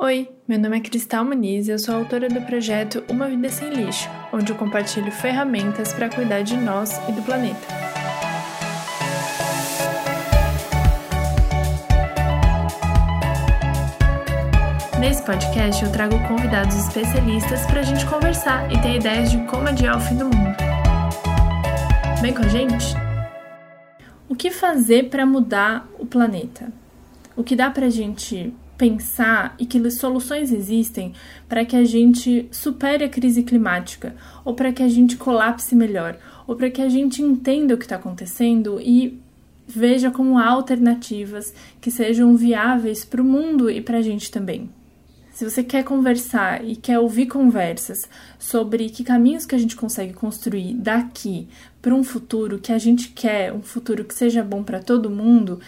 Oi, meu nome é Cristal Muniz e eu sou autora do projeto Uma Vida Sem Lixo, onde eu compartilho ferramentas para cuidar de nós e do planeta. Nesse podcast eu trago convidados especialistas para a gente conversar e ter ideias de como adiar o fim do mundo. Vem com a gente? O que fazer para mudar o planeta? O que dá para a gente pensar e que soluções existem para que a gente supere a crise climática, ou para que a gente colapse melhor, ou para que a gente entenda o que está acontecendo e veja como há alternativas que sejam viáveis para o mundo e para a gente também. Se você quer conversar e quer ouvir conversas sobre que caminhos que a gente consegue construir daqui para um futuro que a gente quer, um futuro que seja bom para todo mundo,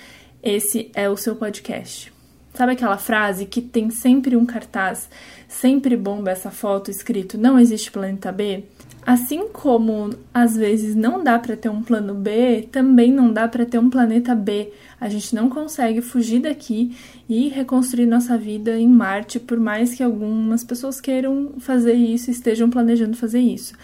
esse é o seu podcast. Sabe aquela frase que tem sempre um cartaz, sempre bomba essa foto escrito não existe planeta B? Assim como às vezes não dá para ter um plano B, também não dá para ter um planeta B. A gente não consegue fugir daqui e reconstruir nossa vida em Marte, por mais que algumas pessoas queiram fazer isso, estejam planejando fazer isso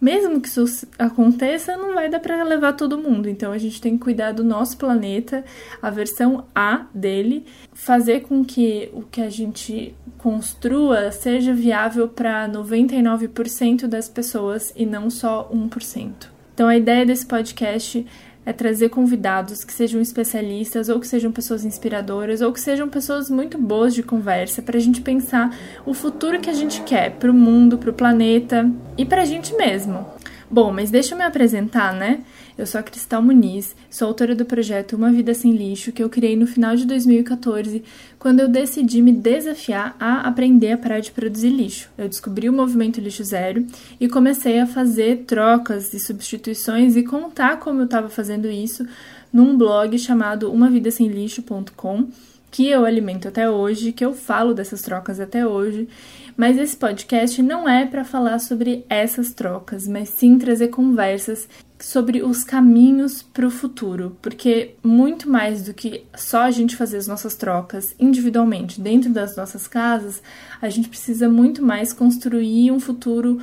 mesmo que isso aconteça, não vai dar para levar todo mundo. Então a gente tem que cuidar do nosso planeta, a versão A dele, fazer com que o que a gente construa seja viável para 99% das pessoas e não só 1%. Então a ideia desse podcast é trazer convidados que sejam especialistas ou que sejam pessoas inspiradoras ou que sejam pessoas muito boas de conversa para a gente pensar o futuro que a gente quer para o mundo, para o planeta e para a gente mesmo. Bom, mas deixa eu me apresentar, né? Eu sou a Cristal Muniz, sou autora do projeto Uma Vida Sem Lixo, que eu criei no final de 2014, quando eu decidi me desafiar a aprender a parar de produzir lixo. Eu descobri o movimento Lixo Zero e comecei a fazer trocas e substituições e contar como eu estava fazendo isso num blog chamado umavidasemlixo.com, que eu alimento até hoje, que eu falo dessas trocas até hoje mas esse podcast não é para falar sobre essas trocas, mas sim trazer conversas sobre os caminhos para o futuro, porque muito mais do que só a gente fazer as nossas trocas individualmente dentro das nossas casas, a gente precisa muito mais construir um futuro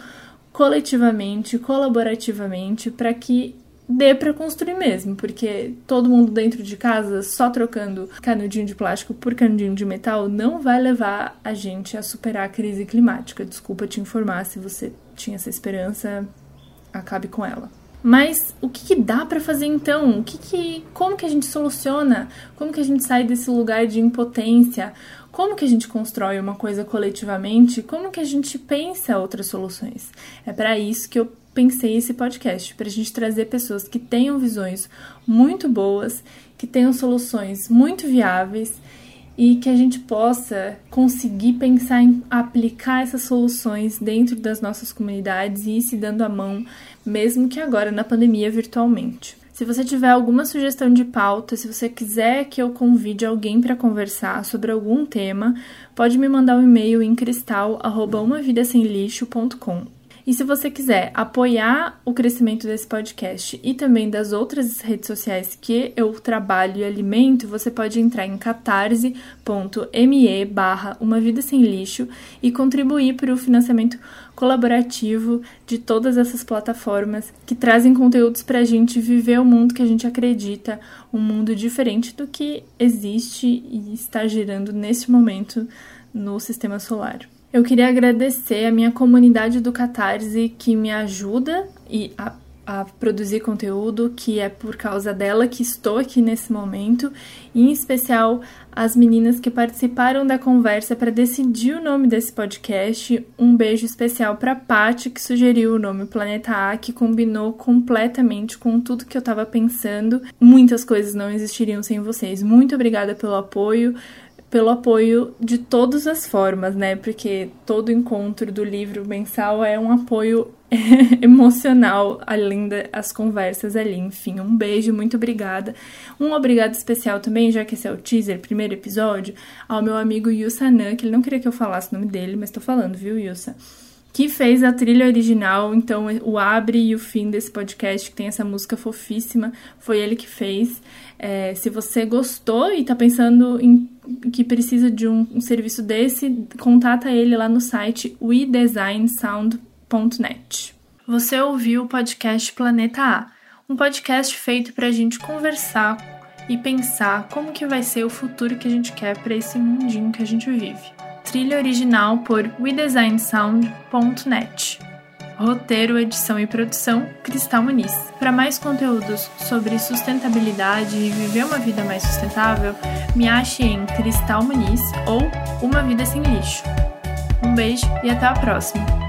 coletivamente, colaborativamente, para que dê para construir mesmo, porque todo mundo dentro de casa só trocando canudinho de plástico por canudinho de metal não vai levar a gente a superar a crise climática. Desculpa te informar se você tinha essa esperança, acabe com ela. Mas o que, que dá para fazer então? O que, que como que a gente soluciona? Como que a gente sai desse lugar de impotência? Como que a gente constrói uma coisa coletivamente? Como que a gente pensa outras soluções? É para isso que eu pensei esse podcast para a gente trazer pessoas que tenham visões muito boas, que tenham soluções muito viáveis e que a gente possa conseguir pensar em aplicar essas soluções dentro das nossas comunidades e ir se dando a mão, mesmo que agora na pandemia virtualmente. Se você tiver alguma sugestão de pauta, se você quiser que eu convide alguém para conversar sobre algum tema, pode me mandar um e-mail em cristal@umavidasemlixo.com. E se você quiser apoiar o crescimento desse podcast e também das outras redes sociais que eu trabalho e alimento, você pode entrar em catarse.me barra Uma Vida Sem Lixo e contribuir para o financiamento colaborativo de todas essas plataformas que trazem conteúdos para a gente viver o mundo que a gente acredita, um mundo diferente do que existe e está girando neste momento no sistema solar. Eu queria agradecer a minha comunidade do Catarse que me ajuda e a, a, produzir conteúdo, que é por causa dela que estou aqui nesse momento, e em especial as meninas que participaram da conversa para decidir o nome desse podcast. Um beijo especial para Paty que sugeriu o nome Planeta A, que combinou completamente com tudo que eu estava pensando. Muitas coisas não existiriam sem vocês. Muito obrigada pelo apoio pelo apoio de todas as formas, né? Porque todo encontro do livro mensal é um apoio emocional, além das conversas ali. Enfim, um beijo, muito obrigada. Um obrigado especial também, já que esse é o teaser, primeiro episódio, ao meu amigo Yusa Nan, que ele não queria que eu falasse o nome dele, mas tô falando, viu, Yusa? Que fez a trilha original, então o abre e o fim desse podcast, que tem essa música fofíssima, foi ele que fez. É, se você gostou e está pensando em que precisa de um, um, serviço desse, contata ele lá no site wedesignsound.net. Você ouviu o podcast Planeta A, um podcast feito para a gente conversar e pensar como que vai ser o futuro que a gente quer para esse mundinho que a gente vive. Trilha original por wedesignsound.net. Roteiro, edição e produção, Cristal Muniz. Para mais conteúdos sobre sustentabilidade e viver uma vida mais sustentável, me ache em Cristal Muniz ou Uma Vida Sem Lixo. Um beijo e até a próxima!